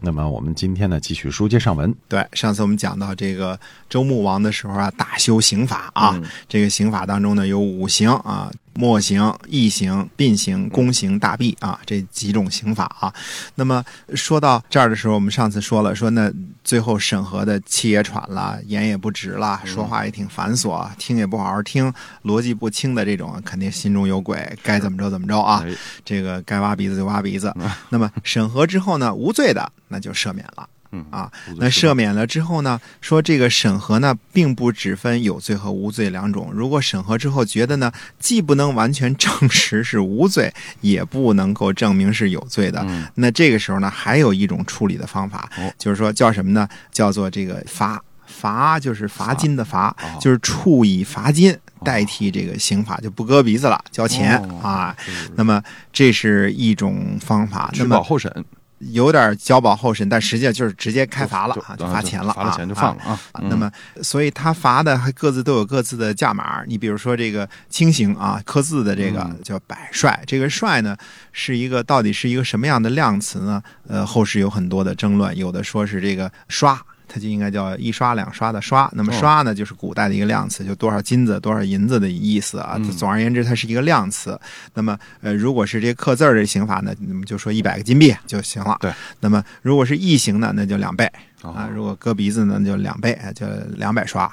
那么我们今天呢，继续书接上文。对，上次我们讲到这个周穆王的时候啊，大修刑法啊，这个刑法当中呢有五刑啊。墨刑、异刑、并刑、宫刑、大弊啊，这几种刑法啊。那么说到这儿的时候，我们上次说了，说那最后审核的气也喘了，言也不直了，说话也挺繁琐，听也不好好听，逻辑不清的这种，肯定心中有鬼，该怎么着怎么着啊。这个该挖鼻子就挖鼻子。那么审核之后呢，无罪的那就赦免了。嗯啊，那赦免了之后呢？说这个审核呢，并不只分有罪和无罪两种。如果审核之后觉得呢，既不能完全证实是无罪，也不能够证明是有罪的，那这个时候呢，还有一种处理的方法，就是说叫什么呢？叫做这个罚罚，就是罚金的罚，就是处以罚金代替这个刑法，就不割鼻子了，交钱啊。那么这是一种方法。取保候审。有点交保候审，但实际上就是直接开罚了啊，就罚钱了，罚了钱就放了啊。那么，所以他罚的还各自都有各自的价码。你比如说这个轻刑啊，刻字的这个叫百帅，这个帅呢是一个到底是一个什么样的量词呢？呃，后世有很多的争论，有的说是这个刷。它就应该叫一刷两刷的刷，那么刷呢，就是古代的一个量词，就多少金子、多少银子的意思啊。总而言之，它是一个量词。那么，呃，如果是这刻字儿的刑法呢，那么就说一百个金币就行了。对。那么，如果是异刑呢，那就两倍啊。如果割鼻子呢，就两倍，就两百刷。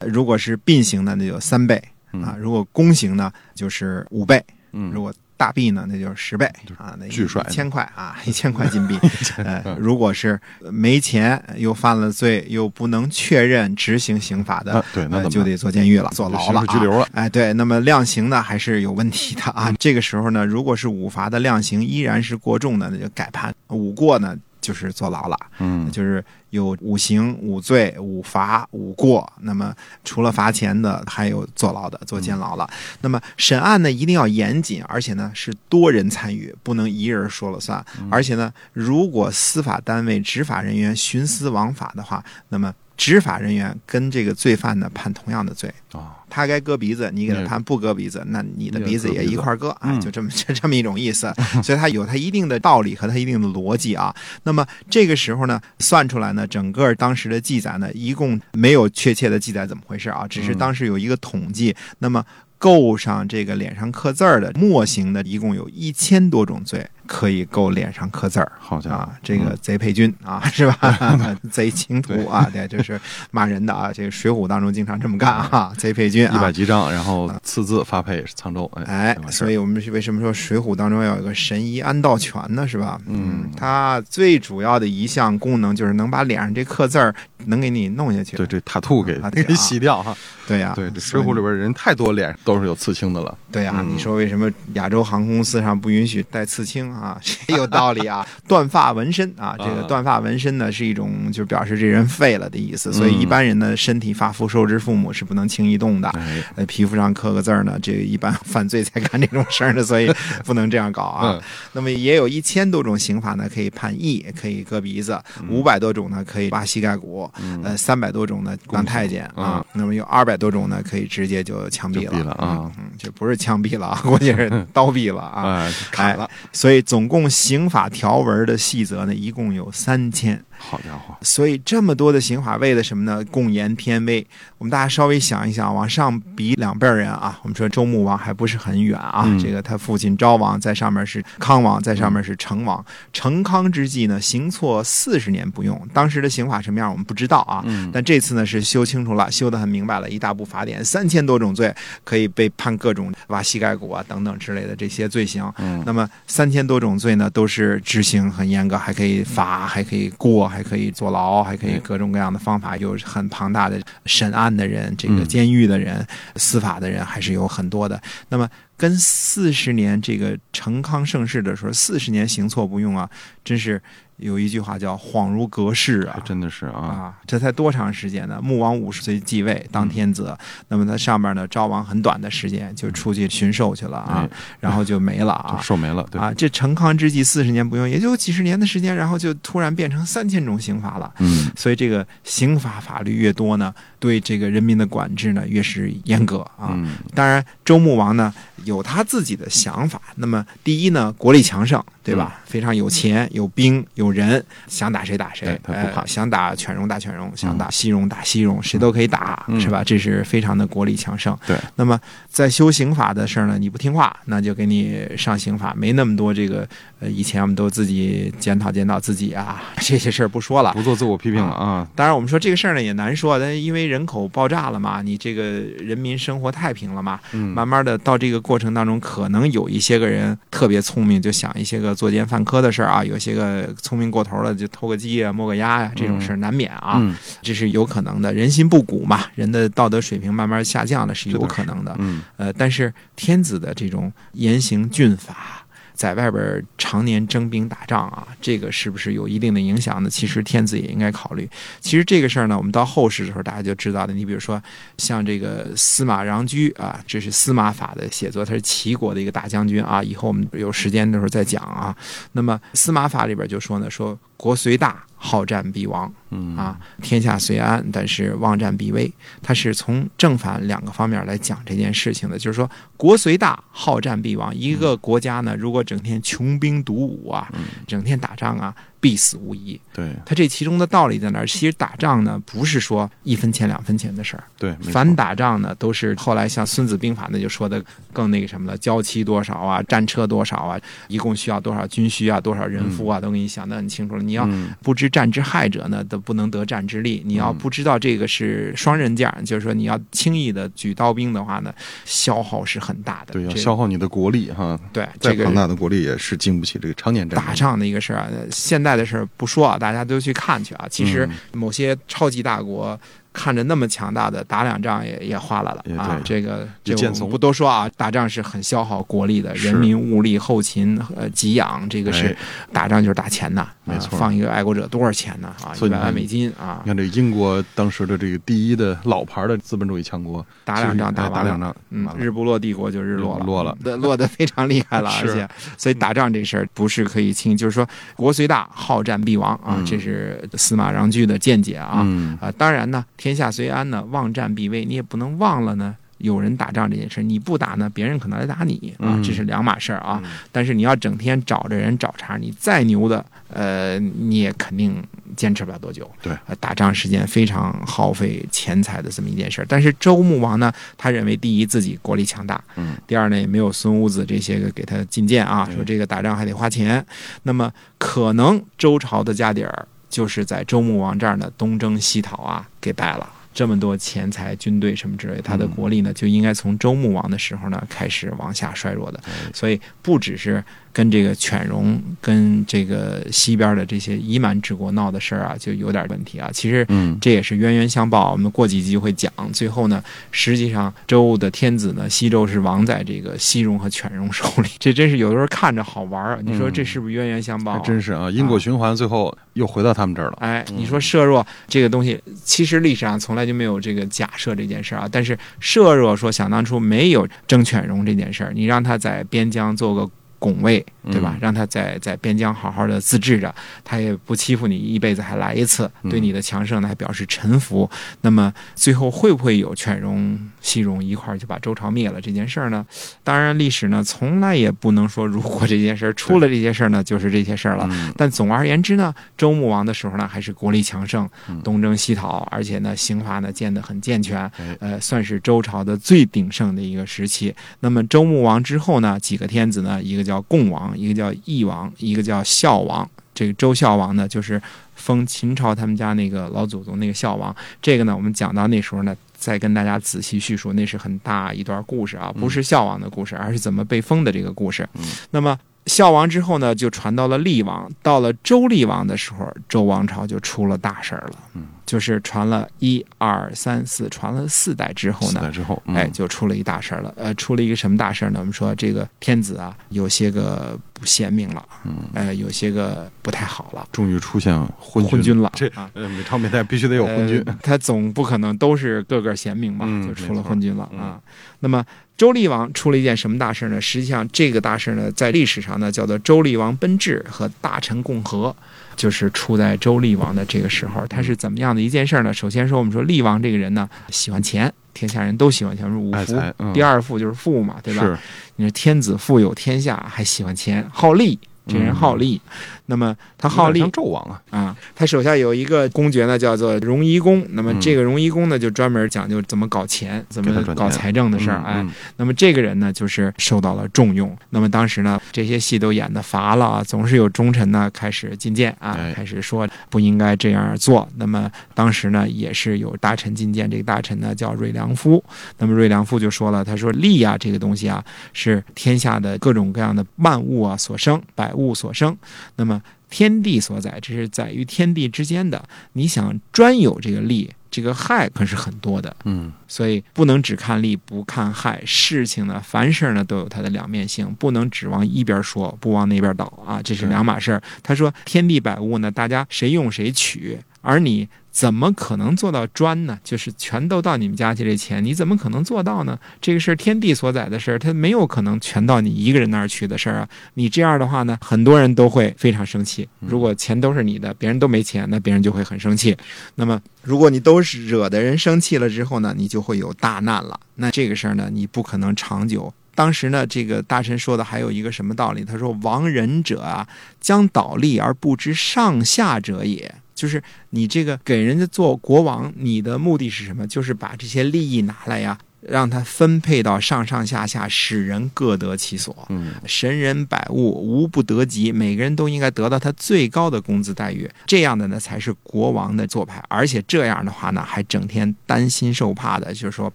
如果是并行呢，那就三倍啊。如果弓刑呢，就是五倍。嗯。如果大币呢，那就是十倍啊，那巨帅，一千块啊，一千块金币。呃，如果是没钱又犯了罪，又不能确认执行刑法的，对，那就得坐监狱了，坐牢了，拘留了。哎，对，那么量刑呢，还是有问题的啊。这个时候呢，如果是五罚的量刑依然是过重的，那就改判；五过呢。就是坐牢了，嗯，就是有五刑、五罪、五罚、五过。那么除了罚钱的，还有坐牢的，坐监牢了。那么审案呢，一定要严谨，而且呢是多人参与，不能一人说了算。而且呢，如果司法单位执法人员徇私枉法的话，那么。执法人员跟这个罪犯呢判同样的罪啊，他该割鼻子，你给他判不割鼻子，那你的鼻子也一块割啊，就这么 就这么一种意思。所以它有它一定的道理和它一定的逻辑啊。那么这个时候呢，算出来呢，整个当时的记载呢，一共没有确切的记载怎么回事啊，只是当时有一个统计。那么够上这个脸上刻字儿的墨刑的，一共有一千多种罪。可以够脸上刻字儿，好家伙，这个贼配军啊，是吧？贼情徒啊，对，就是骂人的啊。这个《水浒》当中经常这么干啊，贼配军，一百几张，然后赐字发配沧州。哎，所以我们是为什么说《水浒》当中要有个神医安道全呢？是吧？嗯，它最主要的一项功能就是能把脸上这刻字儿能给你弄下去，对，这塔兔给给洗掉哈。对呀，对，《水浒》里边人太多，脸都是有刺青的了。对呀，你说为什么亚洲航空公司上不允许带刺青？啊，有道理啊！断发纹身啊，这个断发纹身呢是一种，就表示这人废了的意思。所以一般人的，身体发肤受之父母是不能轻易动的。呃，皮肤上刻个字儿呢，这个一般犯罪才干这种事儿的，所以不能这样搞啊。那么也有一千多种刑法呢，可以判役，可以割鼻子；五百多种呢，可以挖膝盖骨；呃，三百多种呢当太监啊。那么有二百多种呢，可以直接就枪毙了啊。嗯，这不是枪毙了，估计是刀毙了 啊，砍了。所以总共刑法条文的细则呢，一共有三千。好家伙！所以这么多的刑法为了什么呢？共言偏微。我们大家稍微想一想，往上比两辈人啊，我们说周穆王还不是很远啊。这个他父亲昭王在上面是康王，在上面是成王。成康之际呢，刑错四十年不用。当时的刑法什么样我们不知道啊。但这次呢是修清楚了，修得很明白了，一大部法典，三千多种罪可以被判各种挖膝盖骨啊等等之类的这些罪行。那么三千多种罪呢，都是执行很严格，还可以罚，还可以过。还可以坐牢，还可以各种各样的方法，有很庞大的审案的人，这个监狱的人，司法的人还是有很多的。那么跟四十年这个成康盛世的时候，四十年行错不用啊，真是有一句话叫恍如隔世啊。真的是啊，啊，这才多长时间呢？穆王五十岁继位当天子，那么他上面呢，昭王很短的时间就出去巡狩去了啊，然后就没了就啊。寿没了，对，啊，这成康之际四十年不用，也就几十年的时间，然后就突然变成三千种刑法了。嗯所以这个刑法法律越多呢，对这个人民的管制呢越是严格啊。嗯当然，周穆王呢有他自己的想法。那么，第一呢，国力强盛，对吧？非常有钱、有兵、有人，想打谁打谁对，他不怕呃想打犬戎打犬戎，想打西戎打西戎，谁都可以打，嗯是吧？这是非常的国力强盛。对。那么，在修刑法的事儿呢，你不听话，那就给你上刑法，没那么多这个呃，以前我们都自己检讨检讨自己啊，这些事儿不说了。不做自我批评了啊，当然，我们说这个事儿呢也难说，但因为人口爆炸了嘛，你这个人民生活太平了嘛，嗯慢慢的到这个过程当中，可能有一些个人特别聪明，就想一些个作奸犯科的事儿啊，有些个聪明过头了，就偷个鸡啊、摸个鸭呀、这种事儿难免啊，嗯这是有可能的。人心不古嘛，人的道德水平慢慢下降了是有可能的。嗯呃，但是天子的这种严刑峻法，在外边常年征兵打仗啊，这个是不是有一定的影响呢？其实天子也应该考虑。其实这个事儿呢，我们到后世的时候大家就知道的。你比如说，像这个司马穰苴啊，这是司马法的写作，他是齐国的一个大将军啊。以后我们有时间的时候再讲啊。那么司马法里边就说呢，说国虽大，好战必亡。嗯啊，天下虽安，但是忘战必危。他是从正反两个方面来讲这件事情的，就是说，国虽大，好战必亡。一个国家呢，如果整天穷兵黩武啊，整天打仗啊，必死无疑。对他这其中的道理在哪儿？其实打仗呢，不是说一分钱两分钱的事儿，对，凡打仗呢，都是后来像《孙子兵法》那就说的更那个什么了，交期多少啊，战车多少啊，一共需要多少军需啊，多少人夫啊，都给你想得很清楚了。你要嗯不知战之害者呢，都不能得战之力。你要不知道这个是双刃剑，就是说你要轻易的举刀兵的话呢，消耗是很大的。对，要消耗你的国力哈，对再这个庞大的国力也是经不起这个常年战打仗的一个事儿现在的事儿不说啊，大家都去看去啊。其实嗯某些超级大国。看着那么强大的，打两仗也也花了啊！这个这我们不多说啊，打仗是很消耗国力的，人民物力、后勤、呃给养，这个是哎打仗就是打钱呐，啊没错放一个爱国者多少钱呢？啊，一百万美金啊你，看这英国当时的这个第一的老牌的资本主义强国，打两仗打。打两仗，嗯日不落帝国就日落了，落了对，落得非常厉害了，而且，所以打仗这事儿不是可以轻，就是说国虽大，好战必亡啊，嗯这是司马穰苴的见解啊。嗯啊，当然呢，天下虽安呢，忘战必危，你也不能忘了呢。有人打仗这件事，你不打呢，别人可能来打你啊嗯，这是两码事儿啊。嗯但是你要整天找着人找茬，你再牛的，呃，你也肯定坚持不了多久。对呃，打仗时间非常耗费钱财的这么一件事儿。但是周穆王呢，他认为第一自己国力强大，嗯，第二呢也没有孙武子这些个给他进谏啊，说这个打仗还得花钱。那么可能周朝的家底儿就是在周穆王这儿呢东征西讨啊给败了。这么多钱财、军队什么之类，他的国力呢就应该从周穆王的时候呢开始往下衰弱的。所以不只是跟这个犬戎、跟这个西边的这些夷蛮之国闹的事儿啊，就有点问题啊。其实嗯这也是冤冤相报。我们过几集会讲。最后呢，实际上周的天子呢，西周是亡在这个西戎和犬戎手里。这真是有的时候看着好玩儿，你说这是不是冤冤相报？真是啊，因果循环，最后又回到他们这儿了。哎，你说设若这个东西，其实历史上从来就没有这个假设这件事儿啊。但是设若说想当初没有争犬戎这件事儿，你让他在边疆做个拱卫，对吧？嗯让他在在边疆好好的自治着，他也不欺负你，一辈子还来一次，嗯对你的强盛呢还表示臣服。那么最后会不会有犬戎、西戎一块儿就把周朝灭了这件事儿呢？当然，历史呢从来也不能说如果这件事儿出了这些事儿呢，就是这些事儿了。嗯但总而言之呢，周穆王的时候呢，还是国力强盛嗯，东征西讨，而且呢，刑罚呢建得很健全哎，呃，算是周朝的最鼎盛的一个时期。那么周穆王之后呢，几个天子呢，一个叫共王，一个叫义王，一个叫孝王。这个周孝王呢，就是封秦朝他们家那个老祖宗那个孝王。这个呢，我们讲到那时候呢，再跟大家仔细叙述，那是很大一段故事啊，不是孝王的故事，而是怎么被封的这个故事。嗯那么孝王之后呢，就传到了厉王。到了周厉王的时候，周王朝就出了大事儿了。嗯，就是传了一二三四，传了四代之后呢，四代之后，嗯哎，就出了一大事儿了。呃，出了一个什么大事儿呢？我们说这个天子啊，有些个不贤明了，嗯，呃，有些个不太好了，终于出现昏昏君了这啊。呃，每朝每代必须得有昏君。呃他总不可能都是个个贤明嘛，嗯就出了昏君了嗯啊。那么周厉王出了一件什么大事呢？实际上这个大事呢，在历史上呢叫做周厉王奔至和大臣共和，就是出在周厉王的这个时候。他是怎么样的一件事呢？首先说，我们说厉王这个人呢，喜欢钱，天下人都喜欢钱，五福，嗯第二富就是富嘛，对吧？是，你说天子富有天下，还喜欢钱，好利。这人好利，那么他好利有点像纣王啊，啊，他手下有一个公爵呢，叫做荣夷公。那么嗯这个荣夷公呢，就专门讲究怎么搞钱，怎么搞财政的事儿。哎，嗯，那么这个人呢，就是受到了重用。那么当时呢，这些戏都演的乏了啊，总是有忠臣呢开始进谏啊哎，开始说不应该这样做。那么当时呢，也是有大臣进谏，这个大臣呢叫瑞良夫。那么瑞良夫就说了，他说利啊这个东西啊，是天下的各种各样的万物啊所生，百物所生。那么天地所载，这是在于天地之间的。你想专有这个利，这个害可是很多的。嗯，所以不能只看利不看害，事情呢，凡事呢都有它的两面性，不能只往一边说，不往那边倒啊，这是是两码事儿。他说天地百物呢，大家谁用谁取，而你怎么可能做到专呢？就是全都到你们家去这钱，你怎么可能做到呢？这个是天地所载的事儿，它没有可能全到你一个人那儿去的事儿啊。你这样的话呢，很多人都会非常生气。如果钱都是你的，别人都没钱，那别人就会很生气。那么，如果你都是惹的人生气了之后呢，你就会有大难了。那这个事儿呢，你不可能长久。当时呢，这个大臣说的还有一个什么道理？他说：“亡人者啊，将倒立而不知上下者也。”就是你这个给人家做国王，你的目的是什么？就是把这些利益拿来呀，让它分配到上上下下，使人各得其所。嗯，神人百物无不得及，每个人都应该得到他最高的工资待遇，这样的呢才是国王的做派。而且这样的话呢，还整天担心受怕的，就是说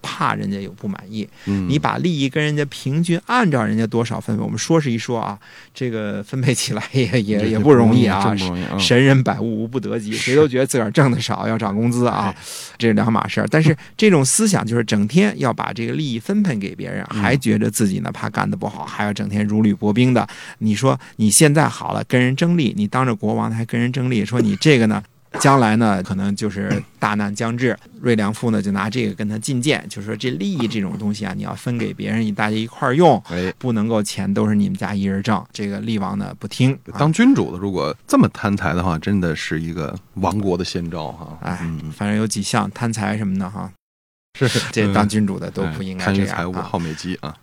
怕人家有不满意。嗯你把利益跟人家平均按照人家多少分配，我们说是一说啊，这个分配起来也 也也不容易啊。不容易啊。神人百物无不得及，谁都觉得自个儿挣的少，要涨工资啊，这是两码事儿。但是这种思想就是整天要把这个利益分配给别人，还觉得自己呢怕干得不好，还要整天如履薄冰的。你说你现在好了，跟人争利，你当着国王还跟人争利，说你这个呢？将来呢，可能就是大难将至。瑞良夫呢，就拿这个跟他进谏，就说这利益这种东西啊，你要分给别人，你大家一块儿用，哎，不能够钱都是你们家一人挣。这个厉王呢不听，啊当君主的如果这么贪财的话，真的是一个亡国的先兆哈。哎嗯，反正有几项贪财什么的哈，是这当君主的都哎不应该贪这样啊。于财物好美姬啊。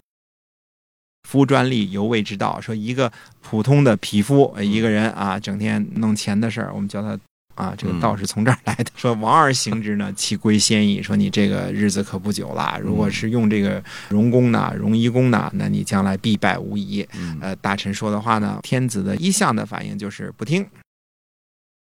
夫专利犹未之道，说一个普通的匹夫，呃一个人啊，整天弄钱的事儿，我们叫他啊，这个嗯道是从这儿来的。说王而行之呢，其归先矣。说你这个日子可不久了，如果是用这个荣公呢、荣夷公呢，那你将来必败无疑。嗯，呃，大臣说的话呢，天子的一向的反应就是不听，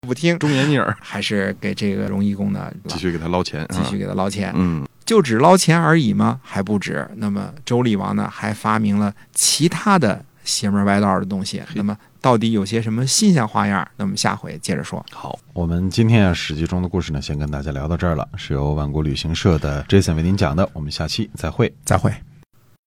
不听，忠言逆耳，还是给这个荣义公呢继续给他捞钱，继续给他捞钱。嗯，就只捞钱而已吗？还不止。那么周厉王呢，还发明了其他的邪门歪道的东西。那么到底有些什么新鲜花样？那么下回接着说。好，我们今天啊《史记》中的故事呢，先跟大家聊到这儿了，是由万国旅行社的 Jason 为您讲的，我们下期再会。再会。